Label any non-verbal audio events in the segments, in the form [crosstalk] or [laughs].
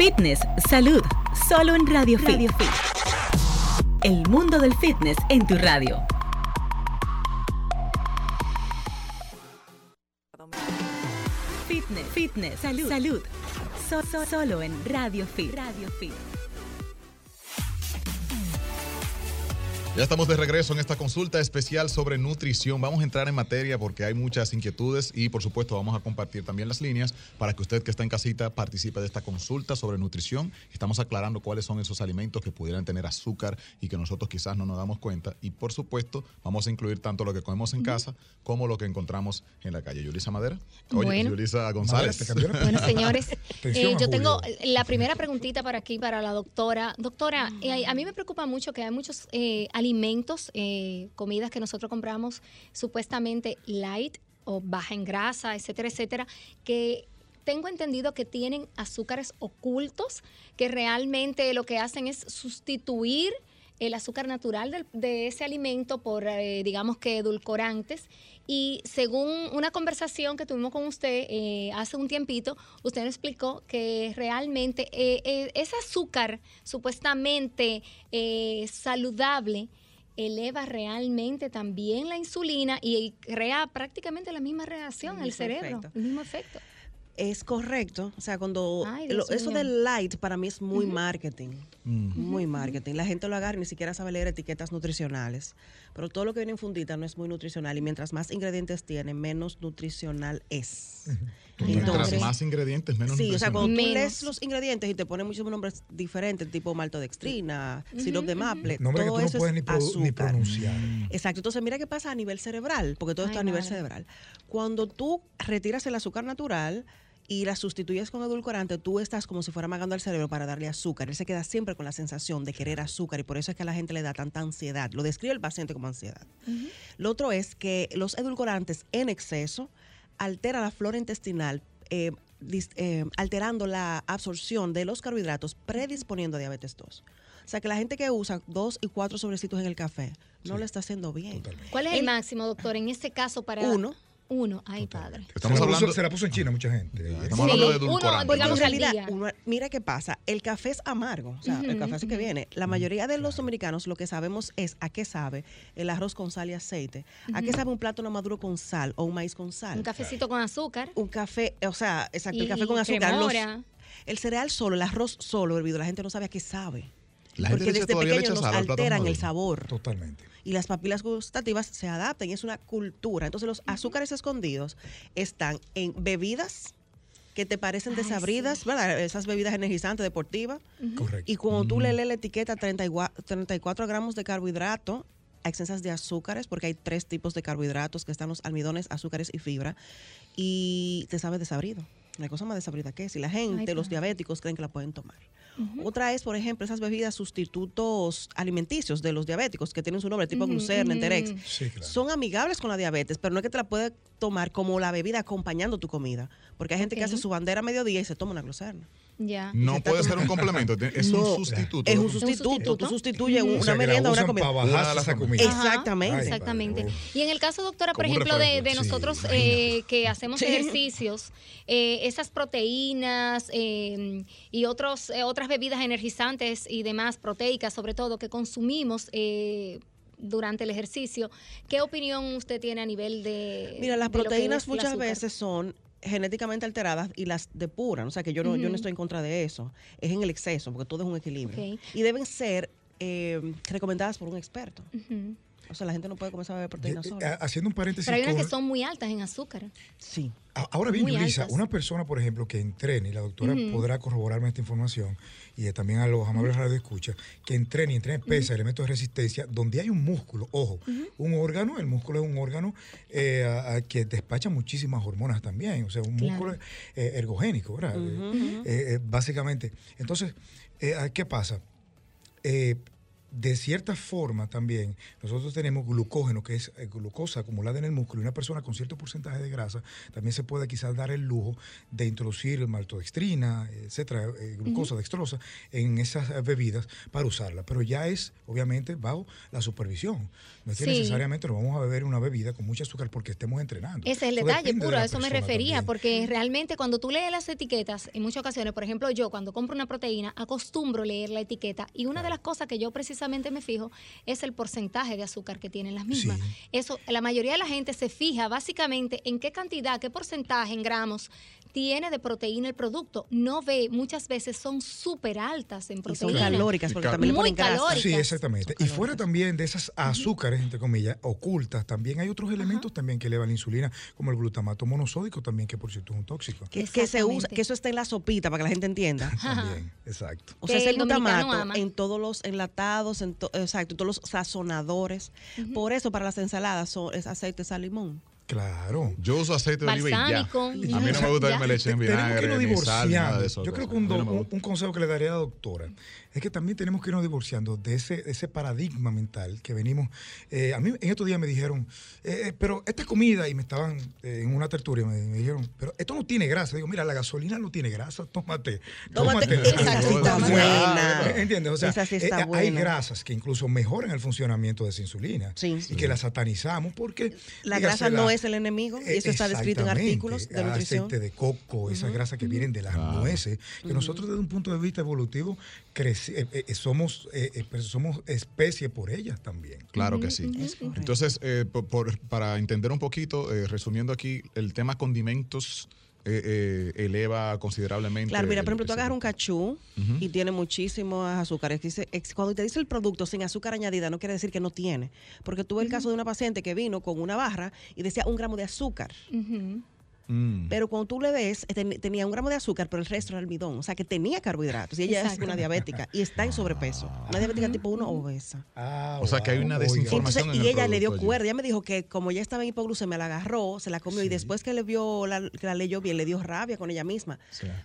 Fitness, salud, solo en Radio, Radio Fit. El mundo del fitness en tu radio. Fitness, fitness, salud, salud. solo en Radio Fit. Radio Fit. Ya estamos de regreso en esta consulta especial sobre nutrición. Vamos a entrar en materia porque hay muchas inquietudes y por supuesto vamos a compartir también las líneas para que usted que está en casita participe de esta consulta sobre nutrición. Estamos aclarando cuáles son esos alimentos que pudieran tener azúcar y que nosotros quizás no nos damos cuenta. Y por supuesto vamos a incluir tanto lo que comemos en casa como lo que encontramos en la calle. Yulisa Madera. Oye, Yulisa González. [laughs] bueno, señores, eh, yo tengo la primera preguntita para aquí, para la doctora. Doctora, eh, a mí me preocupa mucho que hay muchos eh, alimentos, eh, comidas que nosotros compramos supuestamente light o baja en grasa, etcétera, etcétera, que tengo entendido que tienen azúcares ocultos que realmente lo que hacen es sustituir el azúcar natural de, ese alimento por, eh, digamos que, edulcorantes. Y según una conversación que tuvimos con usted eh, hace un tiempito, usted nos explicó que realmente ese azúcar supuestamente saludable eleva realmente también la insulina y crea prácticamente la misma reacción al cerebro, el mismo efecto. Es correcto. O sea, cuando eso del light para mí es muy marketing. Muy marketing. La gente lo agarra y ni siquiera sabe leer etiquetas nutricionales. Pero todo lo que viene en fundita no es muy nutricional. Y mientras más ingredientes tiene, menos nutricional es. Mientras más ingredientes, menos Sí, o sea, cuando tú lees los ingredientes y te ponen muchos nombres diferentes, tipo maltodextrina, sirope de maple, todo eso es azúcar. Exacto. Entonces, mira qué pasa a nivel cerebral, porque todo esto a nivel cerebral. Cuando tú retiras el azúcar natural, y la sustituyes con edulcorante, tú estás como si fuera amagando al cerebro para darle azúcar. Él se queda siempre con la sensación de querer azúcar y por eso es que a la gente le da tanta ansiedad. Lo describe el paciente como ansiedad. Lo otro es que los edulcorantes en exceso alteran la flora intestinal. Eh, eh, alterando la absorción de los carbohidratos, predisponiendo a diabetes 2. O sea que la gente que usa dos y cuatro sobrecitos en el café no lo está haciendo bien. ¿Cuál es el, máximo, doctor, en este caso para uno? Uno, ay padre. Estamos se, hablando, se la puso en China mucha gente. Estamos hablando de edulcorante. en realidad, mira qué pasa. El café es amargo. O sea, el café así que viene. La mayoría de los americanos lo que sabemos es a qué sabe el arroz con sal y aceite. A qué sabe un plátano maduro con sal o un maíz con sal. Un cafecito con azúcar. Un café, o sea, exacto, el café con azúcar. Los, el cereal solo, el arroz solo hervido, la gente no sabe a qué sabe. Porque desde pequeño nos alteran el sabor. Totalmente y las papilas gustativas se adaptan y es una cultura. Entonces los azúcares escondidos están en bebidas que te parecen desabridas, ¿verdad? Esas bebidas energizantes deportivas. Correcto. Y cuando tú le lees la etiqueta 34 gramos de carbohidrato, exensas de azúcares, porque hay tres tipos de carbohidratos que están los almidones, azúcares y fibra, y te sabe desabrido. No hay cosa más desabrida que es. Y la gente, los diabéticos, creen que la pueden tomar. Otra es, por ejemplo, esas bebidas sustitutos alimenticios de los diabéticos que tienen su nombre, tipo Glucerna, Enterex. Son amigables con la diabetes, pero no es que te la puedes tomar como la bebida acompañando tu comida. Porque hay gente que hace su bandera a mediodía y se toma una Glucerna. No puede ser un complemento, es un sustituto. Es un sustituto. Tú sustituyes una merienda a una comida. Exactamente. Exactamente. Y en el caso, doctora, por ejemplo, de, nosotros eh, que hacemos ejercicios, eh, esas proteínas eh, y otros, otras bebidas energizantes y demás, proteicas sobre todo, que consumimos durante el ejercicio. ¿Qué opinión usted tiene a nivel de... Mira, las proteínas muchas veces son genéticamente alteradas y las depuran. O sea que yo no, yo no estoy en contra de eso. Es en el exceso, porque todo es un equilibrio. Y deben ser eh, recomendadas por un experto. O sea, la gente no puede comenzar a beber proteínas sola. Haciendo un paréntesis. Pero hay unas que son muy altas en azúcar. Sí. Ahora bien, Lisa, una persona, por ejemplo, que entrene, y la doctora podrá corroborarme esta información, y también a los amables radio escucha, que entrene y entrene pesa, elementos de resistencia, donde hay un músculo, ojo, un órgano, el músculo es un órgano eh, que despacha muchísimas hormonas también, o sea, un músculo eh, ergogénico, ¿verdad? Eh, básicamente. Entonces, ¿qué pasa? De cierta forma también nosotros tenemos glucógeno, que es eh, glucosa acumulada en el músculo, y una persona con cierto porcentaje de grasa también se puede quizás dar el lujo de introducir maltodextrina, etcétera, eh, glucosa, dextrosa, en esas bebidas para usarla. Pero ya es, obviamente, bajo la supervisión. No es que necesariamente nos vamos a beber una bebida con mucho azúcar porque estemos entrenando. Ese es el detalle puro, a eso me refería, porque realmente cuando tú lees las etiquetas, en muchas ocasiones, por ejemplo, yo cuando compro una proteína, acostumbro leer la etiqueta y una de las cosas que yo precisamente me fijo es el porcentaje de azúcar que tienen las mismas. Eso, la mayoría de la gente se fija básicamente en qué cantidad, qué porcentaje en gramos tiene de proteína el producto. No ve, muchas veces son súper altas en proteína. son calóricas, porque también Muy calóricas. Sí, exactamente. Y fuera también de esas azúcares, entre comillas, ocultas, también hay otros elementos también que elevan la insulina, como el glutamato monosódico también, que por cierto es un tóxico. Que, se usa, que eso está en la sopita, para que la gente entienda. [laughs] también, exacto. O sea, es el glutamato en todos los enlatados, en exacto, en todos los sazonadores. Por eso para las ensaladas son, es aceite, sal, limón. Claro. Yo uso aceite de oliva y ya. A mí no me gusta que me le echen vinagre, ni sal, nada de eso. Yo creo que un, un, consejo que le daría a la doctora es que también tenemos que irnos divorciando de ese, ese paradigma mental que venimos. Eh, a mí en estos días me dijeron, eh, eh, pero esta comida, y me estaban en una tertulia, me, dijeron, pero esto no tiene grasa. Digo, mira, la gasolina no tiene grasa, tómate. Tómate. esa sí está buena. ¿Entiendes? O sea, hay grasas que incluso mejoran el funcionamiento de esa insulina y que la satanizamos porque. La grasa no es el enemigo, y eso está descrito en artículos de nutrición. Aceite de coco, esas grasas que vienen de las nueces, que nosotros desde un punto de vista evolutivo crecemos somos, eh, somos especie por ellas también. Claro que sí. Entonces, para entender un poquito, resumiendo aquí, el tema condimentos eleva considerablemente. Claro, mira, por ejemplo, tú agarras un cachú y tiene muchísimos azúcares. Cuando te dice el producto sin azúcar añadida, no quiere decir que no tiene. Porque tuve el caso de una paciente que vino con una barra y decía un gramo de azúcar. Mm. Pero cuando tú le ves, tenía un gramo de azúcar, pero el resto era almidón. O sea, que tenía carbohidratos. Y ella es una diabética y está en sobrepeso. Una diabética tipo 1 obesa. Ah, o sea, que hay una desinformación. y ella le dio cuerda. Ella me didijo que como ya estaba en hipoglucemia, la agarró, se la comió y después que le vio la, que la leyó bien, le dio rabia con ella misma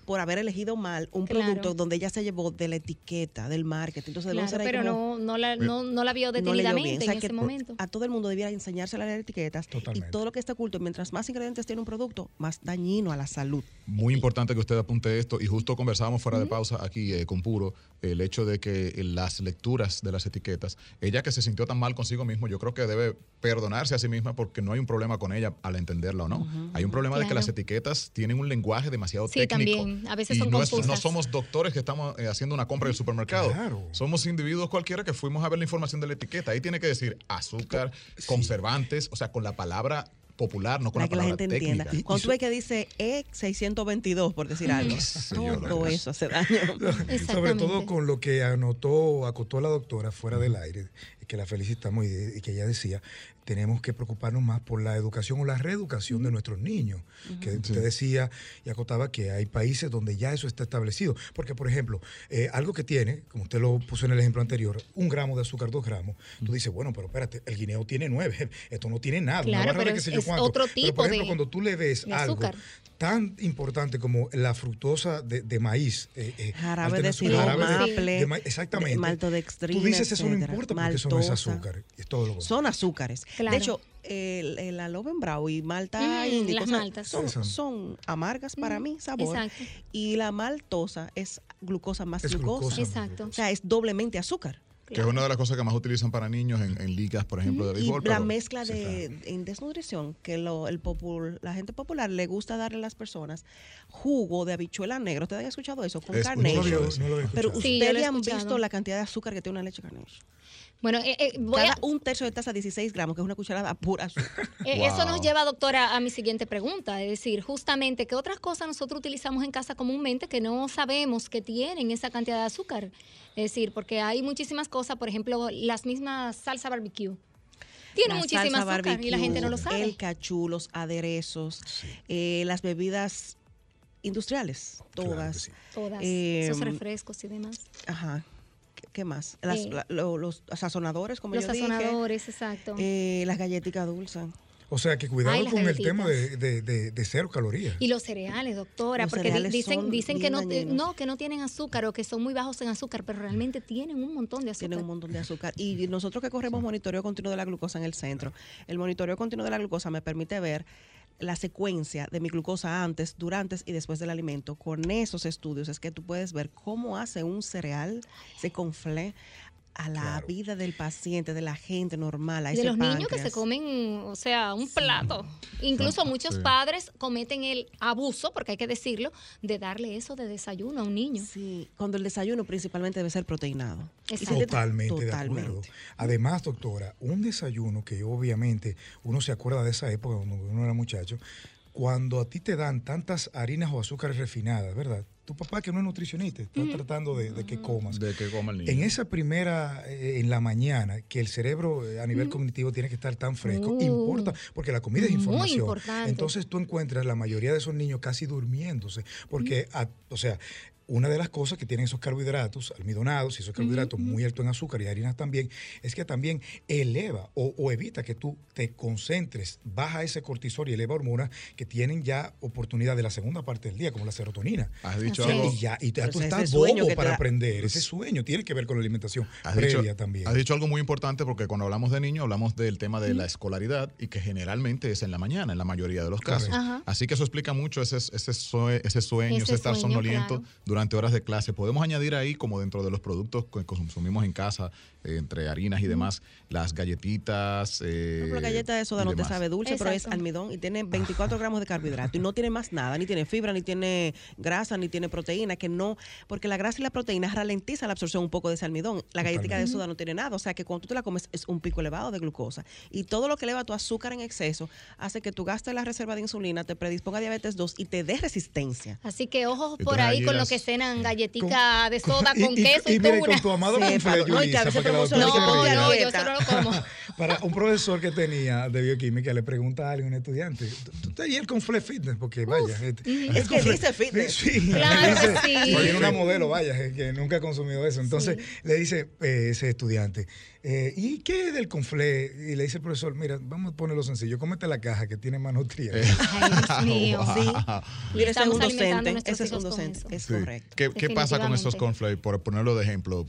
por haber elegido mal un producto donde ella se llevó de la etiqueta, del marketing. Entonces, claro, pero no, no, la, no, no, la vio detenidamente en ese momento. A todo el mundo debiera enseñarse a leer etiquetas. Y todo lo que está oculto, mientras más ingredientes tiene un producto, más dañino a la salud. Muy importante que usted apunte esto y justo conversábamos fuera de pausa aquí eh, con Puro el hecho de que las lecturas de las etiquetas, ella que se sintió tan mal consigo mismo, yo creo que debe perdonarse a sí misma porque no hay un problema con ella al entenderla o no. Hay un problema de que las etiquetas tienen un lenguaje demasiado sí, técnico. también. A veces son no, no somos doctores que estamos eh, haciendo una compra en el supermercado. Somos individuos cualquiera que fuimos a ver la información de la etiqueta. Ahí tiene que decir azúcar, conservantes, o sea, con la palabra popular, no con la, que la gente entienda. Cuando tú ves que dice E622, por decir algo, todo eso hace daño. [laughs] Sobre todo con lo que anotó, acotó la doctora fuera del aire, que la felicitamos y, que ella decía, tenemos que preocuparnos más por la educación o la reeducación de nuestros niños. Que usted decía y acotaba que hay países donde ya eso está establecido. Porque, por ejemplo, eh, algo que tiene, como usted lo puso en el ejemplo anterior, un gramo de azúcar, dos gramos, tú dices, bueno, pero espérate, el guineo tiene nueve, [laughs] esto no tiene nada. Claro, pero es, otro tipo pero, por ejemplo, cuando tú le ves algo tan importante como la fructosa de, maíz, eh, eh jarabe de maple, de, exactamente, maltodextrina, tú dices eso no importa porque eso no es azúcar, es todo lo Son azúcares. De hecho, el, el Alovenbrau y malta las maltas. Son, amargas para mí, sabor. Exacto. Y la maltosa es glucosa más glucosa. Exacto. O sea, es doblemente azúcar. Que es una de las cosas que más utilizan para niños en, ligas, por ejemplo, de béisbol. Y la mezcla de en desnutrición, que lo, el la gente popular le gusta darle a las personas jugo de habichuela negro. ¿Ustedes han escuchado eso? Con carne. Pero ustedes han visto la cantidad de azúcar que tiene una leche carnation. Bueno, eh, eh, voy a... un tercio de taza, 16 gramos, que es una cucharada pura azúcar. Eh, eso nos lleva, doctora, a mi siguiente pregunta. Es decir, justamente, ¿qué otras cosas nosotros utilizamos en casa comúnmente que no sabemos que tienen esa cantidad de azúcar? Es decir, porque hay muchísimas cosas, por ejemplo, las mismas salsa barbecue. Tiene muchísimas azúcar y la gente no lo sabe. El cachú, los aderezos, las bebidas industriales, todas. Todas, esos refrescos y demás. Ajá. ¿Qué más? los sazonadores, como los yo sazonadores, exacto. Eh, las galletitas dulces. O sea, que cuidado con el tema de, de, cero calorías. Y los cereales, doctora, porque dicen, dicen que no, no, que no tienen azúcar o que son muy bajos en azúcar, pero realmente tienen un montón de azúcar. Tienen un montón de azúcar. Y nosotros que corremos monitoreo continuo de la glucosa en el centro, el monitoreo continuo de la glucosa me permite ver la secuencia de mi glucosa antes, durante y después del alimento. Con esos estudios es que tú puedes ver cómo hace un cereal, se confle a la vida del paciente, de la gente normal. A de los niños que se comen, o sea, un plato. Incluso muchos padres cometen el abuso, porque hay que decirlo, de darle eso de desayuno a un niño. Sí, cuando el desayuno principalmente debe ser proteinado. Totalmente, de acuerdo. Además, doctora, un desayuno que obviamente uno se acuerda de esa época cuando uno era muchacho, cuando a ti te dan tantas harinas o azúcares refinadas, ¿verdad? tu papá que no es nutricionista está tratando de, que comas. De que coma el niño. En esa primera, eh, en la mañana, que el cerebro eh, a nivel cognitivo tiene que estar tan fresco, uh. importa, porque la comida es información. Muy importante. Entonces tú encuentras la mayoría de esos niños casi durmiéndose, porque, o sea, una de las cosas que tienen esos carbohidratos almidonados y esos carbohidratos muy altos en azúcar y harinas también, es que también eleva o, evita que tú te concentres, baja ese cortisol y eleva hormonas que tienen ya oportunidad de la segunda parte del día, como la serotonina. Has dicho algo. Y ya, y tú estás bobo para aprender. Ese sueño tiene que ver con la alimentación previa también. Has dicho algo muy importante porque cuando hablamos de niños hablamos del tema de la escolaridad y que generalmente es en la mañana, en la mayoría de los casos. Así que eso explica mucho ese, ese, sueño, ese, estar somnoliento durante horas de clase. Podemos añadir ahí, como dentro de los productos que consumimos en casa, eh, entre harinas y demás, las galletitas. Eh, la galleta de soda no te sabe dulce, pero es almidón y tiene 24 gramos de carbohidrato y no tiene más nada, ni tiene fibra, ni tiene grasa, ni tiene proteína, que no, porque la grasa y la proteína ralentiza la absorción un poco de ese almidón. La galletita de soda no tiene nada, o sea que cuando tú te la comes es un pico elevado de glucosa. Y todo lo que eleva tu azúcar en exceso hace que tu gasto la reserva de insulina, te predisponga a diabetes 2 y te dé resistencia. Así que ojos por ahí con lo que cenan galletica de soda [laughs] con queso y, y, y con tu amado no, y a veces no, no, yo solo lo como. [laughs] Para un profesor que tenía de bioquímica le pregunta a alguien, un estudiante, ¿tú, te el con Fle Fitness? Porque vaya. Este, es que dice fitness. Sí, claro [laughs] dice, sí. Tiene una modelo, vaya, que nunca ha consumido eso. Entonces le dice eh, ese estudiante, eh, ¿y qué es del conflé? Y le dice el profesor, mira, vamos a ponerlo sencillo, cómete la caja que tiene más nutrientes. Ay, Dios [laughs] mío. Sí. Mira, ese es un docente, ese es un docente, es correcto. ¿Qué, ¿Qué pasa con esos conflés? Por ponerlo de ejemplo,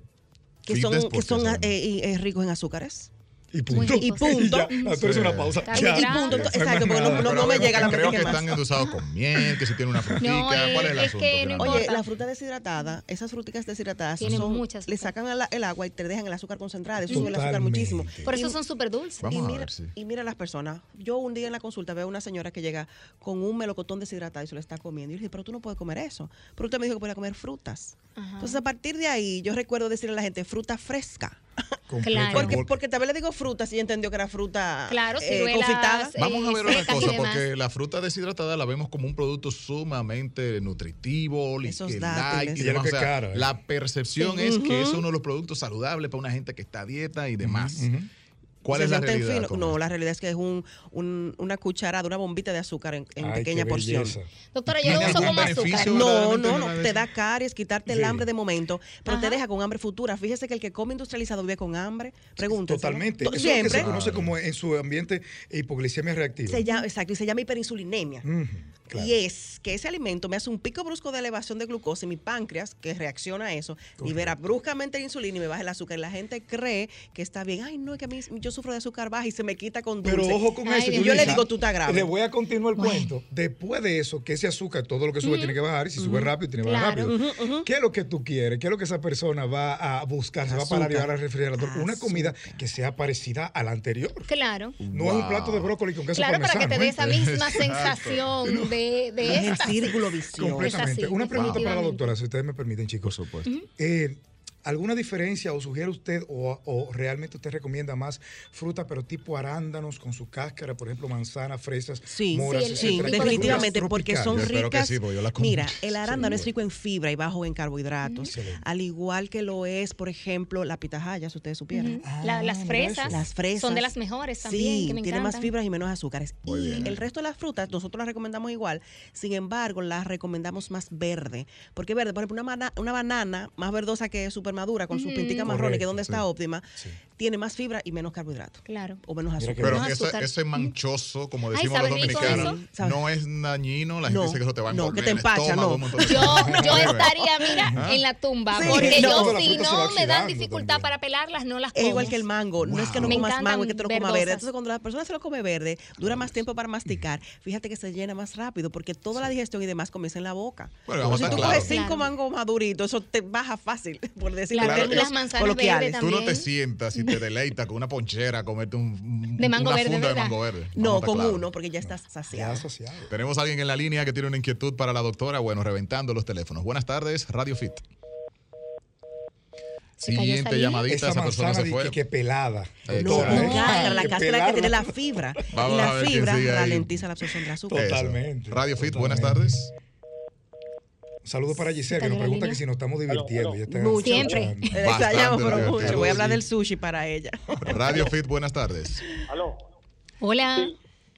que son, que son eh, eh, ricos en azúcares. [laughs] Y punto. Y punto. Ah, tú eres una pausa. Y, punto. Exacto, porque no, no, me llega la Creo que están endulzados con miel, que si tiene una frutita. ¿Cuál es el asunto? Oye, la fruta deshidratada, esas fruticas deshidratadas son, muchas. Le sacan el, agua y te dejan el azúcar concentrado. Eso sube el azúcar muchísimo. Por eso son súper dulces. Y mira, y mira las personas. Yo un día en la consulta veo a una señora que llega con un melocotón deshidratado y se lo está comiendo. Y yo le dije, pero tú no puedes comer eso. Pero usted me dijo que podía comer frutas. Entonces, a partir de ahí, yo recuerdo decirle a la gente, fruta fresca. Claro. Porque, porque tal vez le digo fruta si entendió que era fruta claro, eh, confitada. Vamos a ver una cosa, porque la fruta deshidratada la vemos como un producto sumamente nutritivo, Esos y demás. ¿eh? La percepción es que es uno de los productos saludables para una gente que está a dieta y demás. ¿Cuál es la realidad? No, la realidad es que es un, una cucharada, una bombita de azúcar en, pequeña porción. Doctora, yo no uso como azúcar. No, no, no, te da caries, quitarte el hambre de momento, pero te deja con hambre futura. Fíjese que el que come industrializado vive con hambre. Pregunto. Totalmente. Eso Siempre. Es lo que se conoce como en su ambiente hipoglicemia reactiva. Se llama, exacto, y se llama hiperinsulinemia. Y es que ese alimento me hace un pico brusco de elevación de glucosa y mi páncreas, que reacciona a eso, libera bruscamente la insulina y me baja el azúcar. Y la gente cree que está bien. Ay, no, es que a mí yo sufro de azúcar baja y se me quita con dulce. Pero ojo con eso. Y yo le digo, tú estás grave. Le voy a continuar el cuento. Después de eso, que ese azúcar, todo lo que sube tiene que bajar. Y si sube rápido, tiene que bajar rápido. ¿Qué es lo que tú quieres? ¿Qué es lo que esa persona va a buscar? Se va a parar y va al refrigerador. Una comida que sea parecida a la anterior. Claro. No es un plato de brócoli con queso Claro, para que te dé esa misma [laughs] sensación de, de Es el círculo vicioso. Completamente. Una pregunta para la doctora, si ustedes me permiten, chicos. Por supuesto. eh, ¿Alguna diferencia o sugiere usted o, realmente usted recomienda más fruta, pero tipo arándanos con su cáscara, por ejemplo, manzana, fresas, sí, moras, sí, definitivamente, porque son ricas. mira, el arándano es rico en fibra y bajo en carbohidratos, al igual que lo es, por ejemplo, la pitahaya, si ustedes supieran. Ah, las fresas. Las fresas. Son de las mejores también. Sí, que tiene más fibras y menos azúcares. y el resto de las frutas, nosotros las recomendamos igual, sin embargo, las recomendamos más verde. Porque verde, por ejemplo, una, una banana más verdosa que súper madura con sus pinticas marrones, que donde está óptima, tiene más fibra y menos carbohidratos. Claro. O menos azúcar. Pero ese, manchoso, como decimos los dominicanos, no es dañino. La gente dice que eso te va a No, que te empacha, no. Yo, yo [laughs] estaría, mira, ¿Ah? en la tumba. porque yo, si no me dan dificultad para pelarlas, no las como. Es igual que el mango. No es que no comas mango, es que te lo comas verde. Entonces, cuando la persona se lo come verde, dura más tiempo para masticar. Fíjate que se llena más rápido porque toda la digestión y demás comienza en la boca. Bueno, si tú coges cinco mangos maduritos, eso te baja fácil, [laughs] por decirlo claro, las manzanas verdes también. Tú no te sientas y te deleitas con una ponchera comerte un, de mango una verde, funda de mango verde. No, con uno, porque ya estás saciado. Tenemos a alguien en la línea que tiene una inquietud para la doctora. Bueno, reventando los teléfonos. Buenas tardes, Radio Fit. Siguiente llamadita, esa, persona se fue. Que, pelada. No, no, la cáscara que tiene la fibra. y la fibra ralentiza la absorción de azúcar. Totalmente. Radio Fit, buenas tardes. Un saludo para Giselle, que nos pregunta que si nos estamos divirtiendo. Siempre. pero mucho. Voy a hablar del sushi para ella. Radio Fit, buenas tardes. Aló. Hola.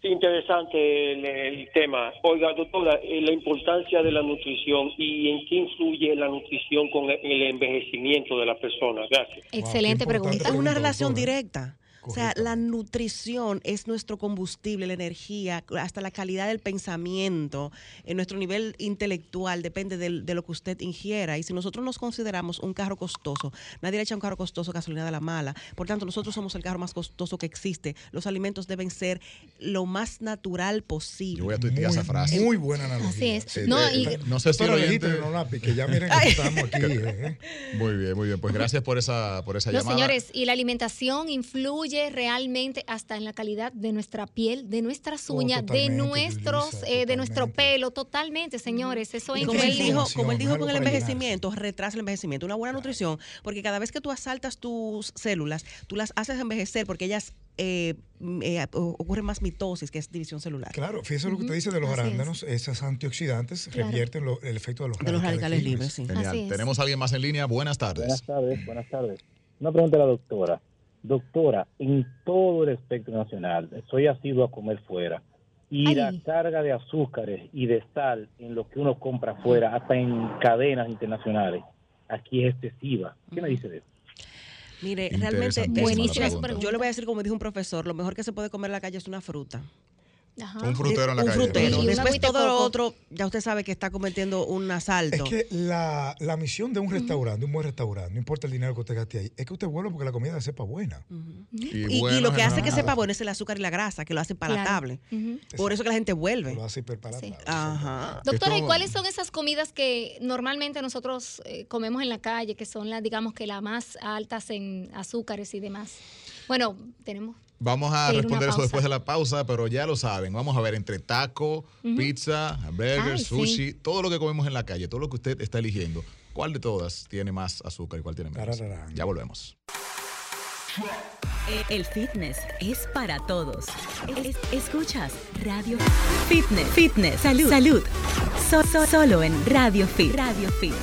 Interesante el, tema. Oiga, doctora, eh, la importancia de la nutrición y en qué influye la nutrición con el envejecimiento de la persona. Gracias. Excelente pregunta. Es una relación directa. O sea, la nutrición es nuestro combustible, la energía, hasta la calidad del pensamiento, en nuestro nivel intelectual depende de, lo que usted ingiera. Y si nosotros nos consideramos un carro costoso, nadie le echa un carro costoso gasolina de la mala. Por tanto, nosotros somos el carro más costoso que existe. Los alimentos deben ser lo más natural posible. Yo voy a tuitear esa frase. Muy buena analogía. Así es. no, y, no sé si lo que ya miren [laughs] que estamos aquí. [laughs] ¿eh? Muy bien, muy bien. Pues gracias por esa, por esa llamada. señores, y la alimentación influye realmente hasta en la calidad de nuestra piel, de nuestras oh, uñas, de nuestros, eh, de nuestro pelo, totalmente, señores. Eso es como increíble. Él dijo, como él dijo con el envejecimiento, retrasa el envejecimiento. Una buena nutrición, porque cada vez que tú asaltas tus células, tú las haces envejecer porque ellas eh, eh, ocurre más mitosis, que es división celular. Claro, fíjese lo que te dice de los arándanos, esas antioxidantes revierten el efecto de los radicales, de los radicales libres. sí. Tenemos a alguien más en línea. Buenas tardes. Buenas tardes, buenas tardes. Una pregunta a la doctora. Doctora, en todo el espectro nacional, soy asiduo a comer fuera. Y la carga de azúcares y de sal en lo que uno compra fuera, hasta en cadenas internacionales, aquí es excesiva. ¿Qué me dice de eso? Mire, realmente buenísima. Yo le voy a decir, como dijo un profesor, lo mejor que se puede comer en la calle es una fruta. Un frutero en la un calle. Frutero. Después todo lo otro, ya usted sabe que está cometiendo un asalto. Es que la, la misión de un restaurante, un buen restaurante, no importa el dinero que usted gaste ahí, es que usted vuelva porque la comida sepa buena. y, lo que hace que sepa bueno es el azúcar y la grasa, que lo hace palatable. Por eso que la gente vuelve. Lo hace hiperpalatable. Ajá. Doctora, ¿y cuáles son esas comidas que normalmente nosotros eh, comemos en la calle, que son las, digamos que las más altas en azúcares y demás? Bueno, tenemos Vamos a responder eso después de la pausa, pero ya lo saben. Vamos a ver entre taco, pizza, burger, sushi, todo lo que comemos en la calle, todo lo que usted está eligiendo. ¿Cuál de todas tiene más azúcar y cuál tiene menos? Ya volvemos. El fitness es para todos. escuchas Radio Fitness, Fitness, Salud, Salud. solo en Radio Fit. Radio Fit.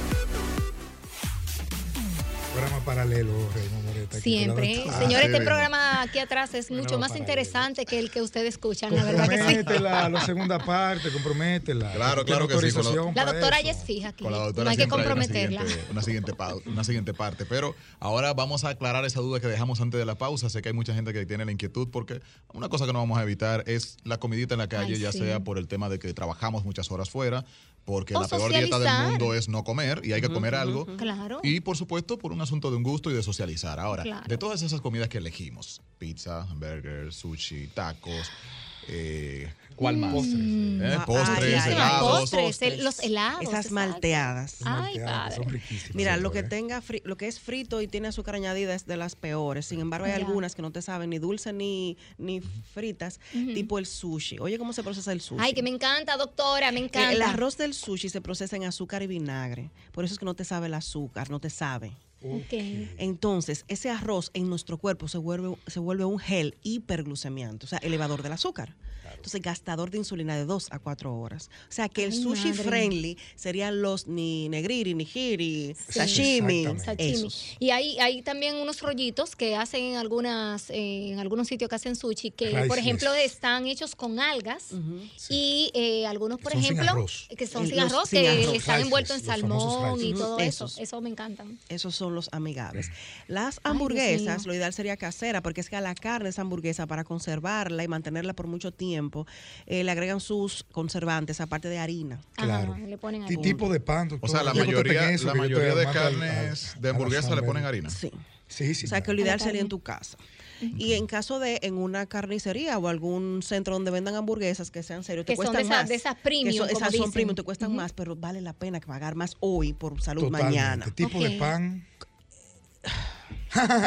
Programa paralelo, Raymond. Siempre. Señores, este programa aquí atrás es mucho más interesante que el que ustedes escuchan, la verdad que sí. la segunda parte, comprométela. Claro, claro que sí. La, doctora ya es fija aquí. no hay que comprometerla. Una siguiente, una siguiente parte. Pero ahora vamos a aclarar esa duda que dejamos antes de la pausa. Sé que hay mucha gente que tiene la inquietud porque una cosa que no vamos a evitar es la comidita en la calle, ya sea por el tema de que trabajamos muchas horas fuera, porque la peor dieta del mundo es no comer y hay que comer algo. Claro. Y por supuesto por un asunto de un gusto y de socializar. Ahora, de todas esas comidas que elegimos, pizza, hamburger, sushi, tacos, eh, ¿Cuál más? Postres, mm. ¿eh? postres helados. Postres, los helados. Esas malteadas. Ay, padre. Son riquísimas. Mira, lo que tenga lo que es frito y tiene azúcar añadida es de las peores. Sin embargo, hay algunas que no te saben ni dulce ni, ni fritas, tipo el sushi. Oye, ¿cómo se procesa el sushi? Ay, que me encanta, doctora, me encanta. El arroz del sushi se procesa en azúcar y vinagre. Por eso es que no te sabe el azúcar, no te sabe. Okay. Entonces, ese arroz en nuestro cuerpo se vuelve, se vuelve un gel hiperglucemiante, o sea, elevador del azúcar. Entonces, gastador de insulina de 2 a 4 horas. O sea, que el sushi friendly serían los ni negriri, ni hiri, sashimi. Y hay, hay también unos rollitos que hacen en algunas eh, en algunos sitios que hacen sushi que, por ejemplo, están hechos con algas y eh, algunos, por ejemplo, que son sin arroz, que están envueltos en salmón y todo eso. Eso me encantan. Esos son los amigables. Las hamburguesas, lo ideal sería casera, porque es que a la carne esa hamburguesa, para conservarla y mantenerla por mucho tiempo, eh, le agregan sus conservantes, aparte de harina. Claro. le ponen harina. tipo de pan. O sea, la mayoría, la mayoría de carnes de hamburguesa le ponen harina. Sí. Sí, sí. O sea, que lo ideal sería en tu casa. Y en caso de en una carnicería o algún centro donde vendan hamburguesas que sean serios, te cuestan más. de esas premium, esas son premium, te cuestan más, pero vale la pena pagar más hoy por salud mañana. tipo de pan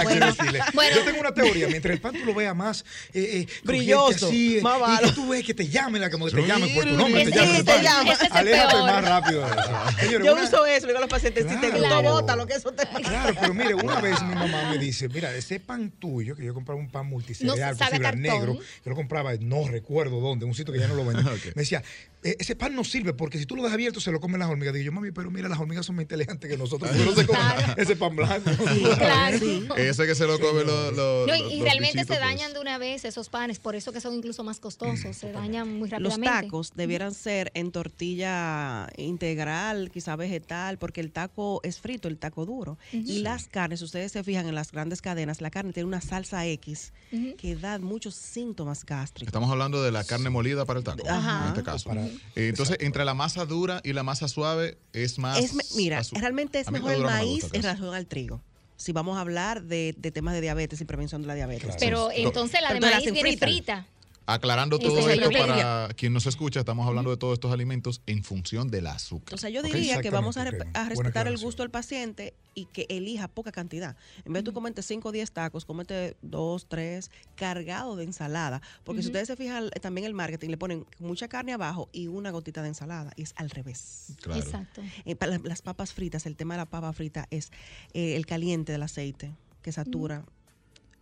bueno, Yo tengo una teoría, mientras el pan tú lo veas más eh, eh, brilloso, así, más y tú ves que te llamen, la como que te llamen por tu nombre, te llamen. Te llama. Aléjate más rápido de eso. Yo uso eso, digo a los pacientes, si te gusta, bota lo que eso te pasa. Claro, pero mire, una vez mi mamá me dice, mira, ese pan tuyo, que yo compraba un pan multicereal, no, fibra negro, yo lo compraba, no recuerdo dónde, un sitio que ya no lo vendía. [laughs] Me decía, ese pan no sirve porque si tú lo dejas abierto se lo comen las hormigas. Digo yo, mami, pero mira, las hormigas son más inteligentes que nosotros. no se comen ese pan blanco. claro. Ese que se lo come los, no, Y, realmente se dañan de una vez esos panes, por eso que son incluso más costosos, se dañan muy rápidamente. Los tacos debieran ser en tortilla integral, quizá vegetal, porque el taco es frito, el taco duro. Y las carnes, ustedes se fijan en las grandes cadenas, la carne tiene una salsa X que da muchos síntomas gástricos. Estamos hablando de la carne molida para el taco, en este caso. Eh, entonces, entre la masa dura y la masa suave es más. mira, realmente es mejor el maíz en relación al trigo si vamos a hablar de, temas de diabetes y prevención de la diabetes. Pero entonces la de maíz viene frita. Aclarando todo esto para quien nos escucha, estamos hablando de todos estos alimentos en función del azúcar. O sea, yo diría que vamos a, respetar el gusto del paciente y que elija poca cantidad. En vez de tú comerte 5 o 10 tacos, cómete 2, 3, cargado de ensalada. Porque si ustedes se fijan eh, también el marketing, le ponen mucha carne abajo y una gotita de ensalada. Y es al revés. Exacto. Eh, para las papas fritas, el tema de la papa frita es eh, el caliente del aceite que satura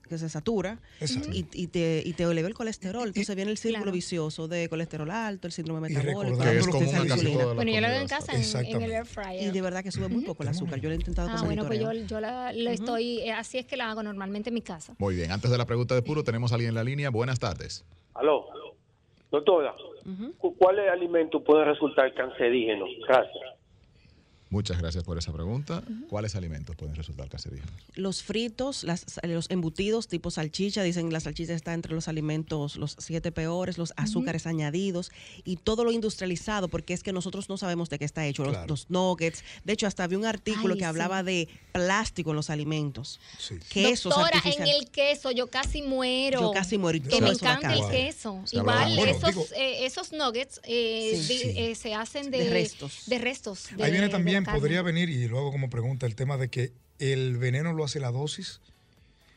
que se satura y, y, te, y te eleva el colesterol. Entonces viene el círculo vicioso de colesterol alto, el síndrome metabólico. Que es común bueno, yo lo hago en casa en, el air fryer. Y de verdad que sube muy poco el azúcar. Yo lo he intentado Ah, bueno, pues yo, yo la, estoy, eh, así es que la hago normalmente en mi casa. Muy bien, antes de la pregunta de puro, tenemos a alguien en la línea. Buenas tardes. Aló. Doctora, ¿cuáles alimentos pueden resultar cancerígenos? Gracias. Muchas gracias por esa pregunta. ¿Cuáles alimentos pueden resultar cancerígenos? Los fritos, los embutidos tipo salchicha, dicen que la salchicha está entre los alimentos, los siete peores, los azúcares añadidos y todo lo industrializado, porque es que nosotros no sabemos de qué está hecho, los, nuggets. De hecho, hasta vi un artículo que hablaba de plástico en los alimentos. Sí. Quesos Doctora, en el queso yo casi muero. Yo casi muero. que me encanta el queso. Igual esos, eh, esos nuggets eh, eh, se hacen de, restos. De restos Ahí viene también podría venir, y luego como pregunta, el tema de que el veneno lo hace la dosis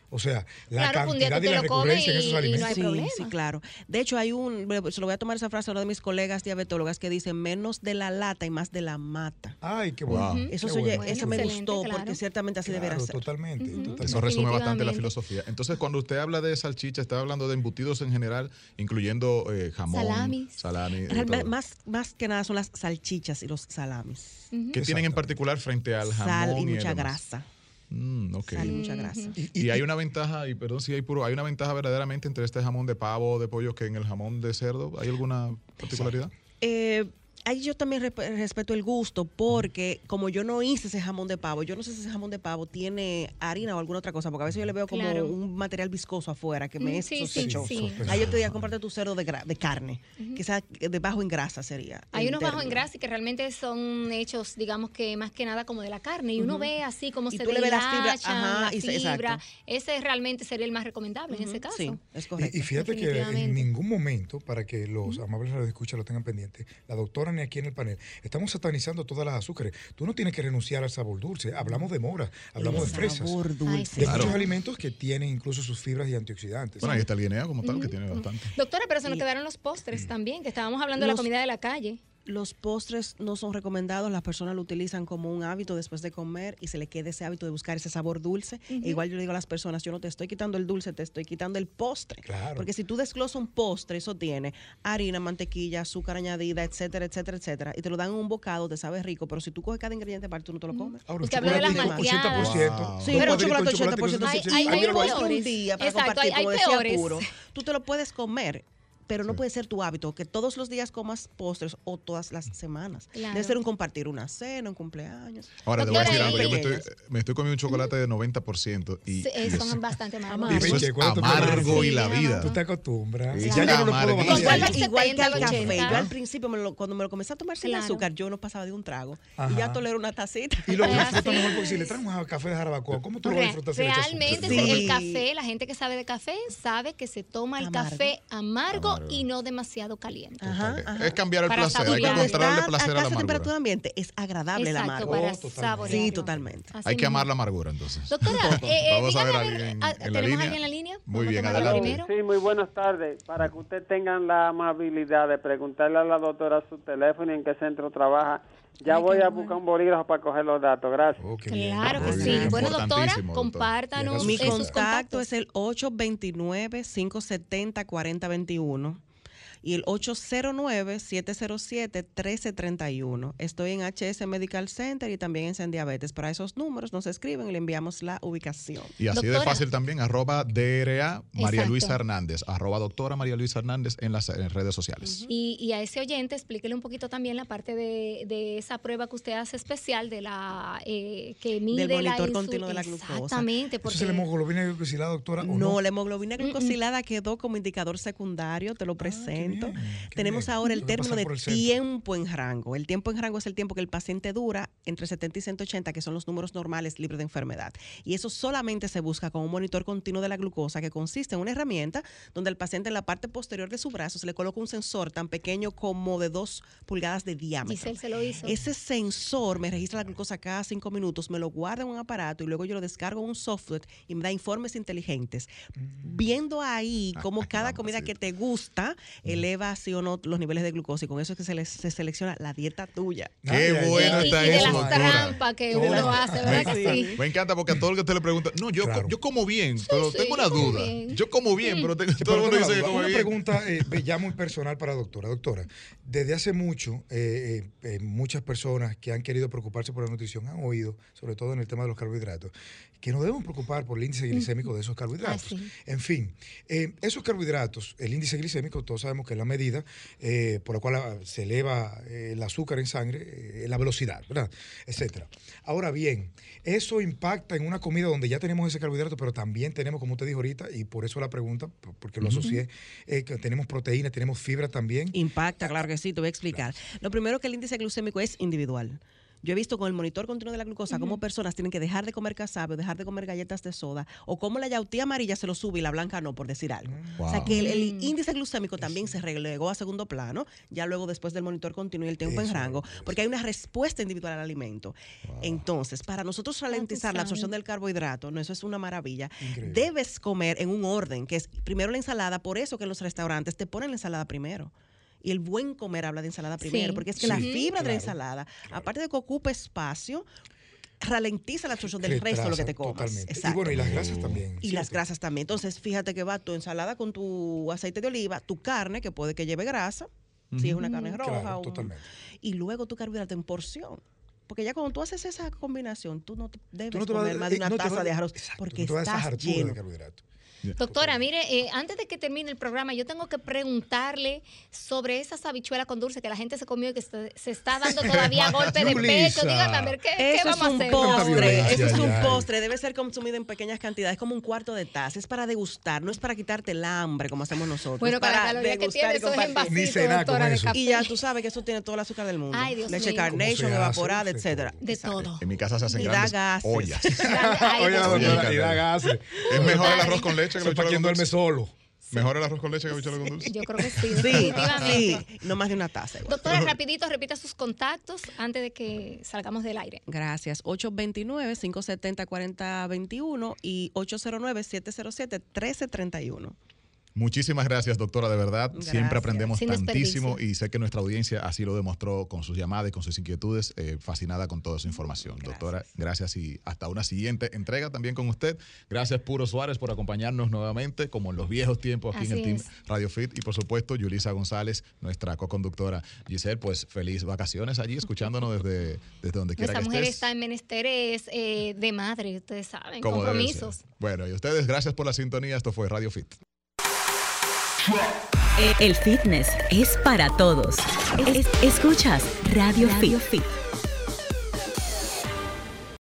o sea, la cantidad y la recurrencia en esos alimentos. sí, sí, claro. De hecho, hay un, se lo voy a tomar esa frase a uno de mis colegas diabetólogas que dice menos de la lata y más de la mata. Ay, qué bueno. Eso, eso me gustó porque ciertamente así debería ser. Totalmente, Eso resume bastante la filosofía. Entonces, cuando usted habla de salchicha, está hablando de embutidos en general, incluyendo eh, jamón, salamis. salami. Más, más que nada son las salchichas y los salamis. ¿Qué tienen en particular frente al jamón? Sal y mucha grasa. Mm, okay. mucha grasa. y, hay una ventaja, y perdón si hay puro, hay una ventaja verdaderamente entre este jamón de pavo o de pollo que en el jamón de cerdo. ¿Hay alguna particularidad? Eh, ahí yo también respeto el gusto porque como yo no hice ese jamón de pavo, yo no sé si ese jamón de pavo tiene harina o alguna otra cosa, porque a veces yo le veo como un material viscoso afuera que me mm, es sospechoso. ahí yo te diría, comprarte tu cerdo de, de carne, que sea de bajo en grasa sería. Hay unos bajos en grasa y que realmente son hechos, digamos que más que nada como de la carne y uno ve así como se tú le las fibras, la fibra. Ese realmente sería el más recomendable en ese caso. Sí, es correcto. Y, fíjate que en ningún momento, para que los amables radioescuchas lo tengan pendiente, la doctora ni aquí en el panel, estamos satanizando todas las azúcares. Tú no tienes que renunciar al sabor dulce. Hablamos de mora, hablamos de fresas. Sabor dulce. De muchos alimentos que tienen incluso sus fibras y antioxidantes. Bueno, ahí está el guineo como tal, que tiene bastante. Doctora, pero se nos quedaron los postres también, que estábamos hablando de la comida de la calle los postres no son recomendados, las personas lo utilizan como un hábito después de comer y se le queda ese hábito de buscar ese sabor dulce. E igual yo le digo a las personas, yo no te estoy quitando el dulce, te estoy quitando el postre. Porque si tú desglosas un postre, eso tiene harina, mantequilla, azúcar añadida, etcétera, etcétera, etcétera, y te lo dan en un bocado, te sabe rico, pero si tú coges cada ingrediente aparte, tú no te lo comes. Ahora, Usted habló de las malteadas. Sí, pero chocolate 80%. Hay, hay, hay, hay, un día para compartir, como decía Puro, tú te lo puedes comer pero no puede ser tu hábito que todos los días comas postres o todas las semanas. Debe ser un compartir una cena, un cumpleaños. Ahora, te voy a decir algo. Yo me estoy, comiendo un chocolate de 90% y, y son bastante amargos. Y eso es amargo y la vida. Tú te acostumbras. Ya yo no lo puedo Igual, igual que al café. Yo al principio, cuando me lo comencé a tomar sin azúcar, yo no pasaba de un trago. Y ya tolero una tacita. Y lo disfruto mejor porque si le traen un café de jarabacoa, ¿cómo tú lo disfrutas? Realmente el café, la gente que sabe de café, sabe que se toma el café amargo, y no demasiado caliente. Es cambiar el placer, hay que encontrarle placer a la temperatura ambiente es agradable el amargo. Para Sí, totalmente. hay que amar la amargura entonces. Doctora, [laughs] eh, vamos a ver a alguien en, ¿tenemos alguien en la línea? Muy bien, adelante. Sí, muy buenas tardes. Para que usted tengan la amabilidad de preguntarle a la doctora su teléfono y en qué centro trabaja ya voy a buscar un bolígrafo para coger los datos. Gracias. claro que sí. Bueno, doctora, compártanos. Mi contacto es el 829-570-4021 y el 809-707-1331. Estoy en HS Medical Center y también en Sen Diabetes. Para esos números nos escriben y le enviamos la ubicación. Y así de fácil también, arroba DRA María Luisa Hernández, arroba doctora María Luisa Hernández en las redes sociales. y, a ese oyente explíquele un poquito también la parte de, esa prueba que usted hace especial de la eh, que mide Del monitor continuo de la glucosa. Exactamente. Porque... ¿Es la hemoglobina glucosilada, doctora? no, la hemoglobina glucosilada quedó como indicador secundario, te lo ah, presento. Tenemos ahora el término de tiempo en rango. El tiempo en rango es el tiempo que el paciente dura entre 70 y 180, que son los números normales libres de enfermedad. Y eso solamente se busca con un monitor continuo de la glucosa, que consiste en una herramienta donde el paciente en la parte posterior de su brazo se le coloca un sensor tan pequeño como de dos pulgadas de diámetro. se lo hizo. Ese sensor me registra la glucosa cada cinco minutos, me lo guarda en un aparato y luego yo lo descargo en un software y me da informes inteligentes. Mm. Viendo ahí ah, cómo [laughs] cada comida que te gusta mm. Eleva sí o no los niveles de glucosa y con eso es que se, se selecciona la dieta tuya. Qué bueno está y, eso. de las trampas que uno hace, ¿verdad me, sí? Me encanta porque a todo el que usted le pregunta, no, yo, yo como bien, pero tengo una duda. Yo como bien, pero tengo, todo el mundo dice que como una pregunta eh, ya muy personal para la doctora. Doctora, desde hace mucho, eh, eh, muchas personas que han querido preocuparse por la nutrición han oído, sobre todo en el tema de los carbohidratos, que nos debemos preocupar por el índice glicémico de esos carbohidratos. Ah, en fin, esos carbohidratos, el índice glicémico, todos sabemos que es la medida eh, por la cual ah, se eleva eh, el azúcar en sangre, eh, la velocidad, ¿verdad? Etcétera. Ahora bien, eso impacta en una comida donde ya tenemos ese carbohidrato, pero también tenemos, como usted dijo ahorita, y por eso la pregunta, porque lo asocié, que tenemos proteína, tenemos fibra también. Impacta, claro que sí, te voy a explicar. Lo primero que el índice glucémico es individual. Yo he visto con el monitor continuo de la glucosa cómo personas tienen que dejar de comer casabe o dejar de comer galletas de soda o cómo la yautía amarilla se lo sube y la blanca no, por decir algo. O sea que el, mm. índice glucémico también se relegó a segundo plano, ya luego después del monitor continuo y el tiempo en rango, porque hay una respuesta individual al alimento. Entonces, para nosotros ralentizar la absorción del carbohidrato, no, eso es una maravilla, debes comer en un orden, que es primero la ensalada, por eso que en los restaurantes te ponen la ensalada primero. Y el buen comer habla de ensalada primero, porque es que la fibra de la ensalada, aparte de que ocupa espacio, ralentiza la absorción del resto de lo que te comas. Y bueno, y las grasas también. Y las grasas también. Entonces, fíjate que va tu ensalada con tu aceite de oliva, tu carne, que puede que lleve grasa, si es una carne roja. totalmente. Y luego tu carbohidrato en porción. Porque ya cuando tú haces esa combinación, tú no debes comer más de una taza de arroz porque estás lleno. De carbohidrato. Doctora, mire, eh, antes de que termine el programa, yo tengo que preguntarle sobre esas habichuelas con dulce que la gente se comió y que se, está dando [laughs] todavía golpe de pecho. Dígame, a ver, ¿qué, vamos a hacer? Postre, eso es un postre, debe ser consumido en pequeñas cantidades, como un cuarto de taza. Es para degustar, no es para quitarte el hambre como hacemos nosotros. Bueno, para la que tiene, eso es en vasito, doctora, de café. Y ya tú sabes que eso tiene todo el azúcar del mundo. Ay, Dios Leche Carnation, evaporada, etcétera. De todo. En mi casa se hacen grandes ollas. y da gases. Es mejor el arroz con leche que el duerme solo. ¿Mejor el arroz con leche que habichuela con dulce? Yo creo que sí, sí, sí, no más de una taza. Doctora, rapidito, repita sus contactos antes de que salgamos del aire. Gracias. 829-570-4021 y 809-707-1331. Muchísimas gracias, doctora, de verdad. Siempre aprendemos tantísimo y sé que nuestra audiencia así lo demostró con sus llamadas y con sus inquietudes, eh, fascinada con toda su información. Doctora, gracias y hasta una siguiente entrega también con usted. Gracias, Puro Suárez, por acompañarnos nuevamente, como en los viejos tiempos aquí en el Team Radio Fit. Y por supuesto, Yulisa González, nuestra co-conductora. Giselle, pues feliz vacaciones allí, escuchándonos desde, desde donde quiera que estés. mujer está en menesteres eh, de madre, ustedes saben, compromisos. Bueno, y ustedes, gracias por la sintonía. Esto fue Radio Fit. El fitness es para todos. escuchas Radio, Radio Fit.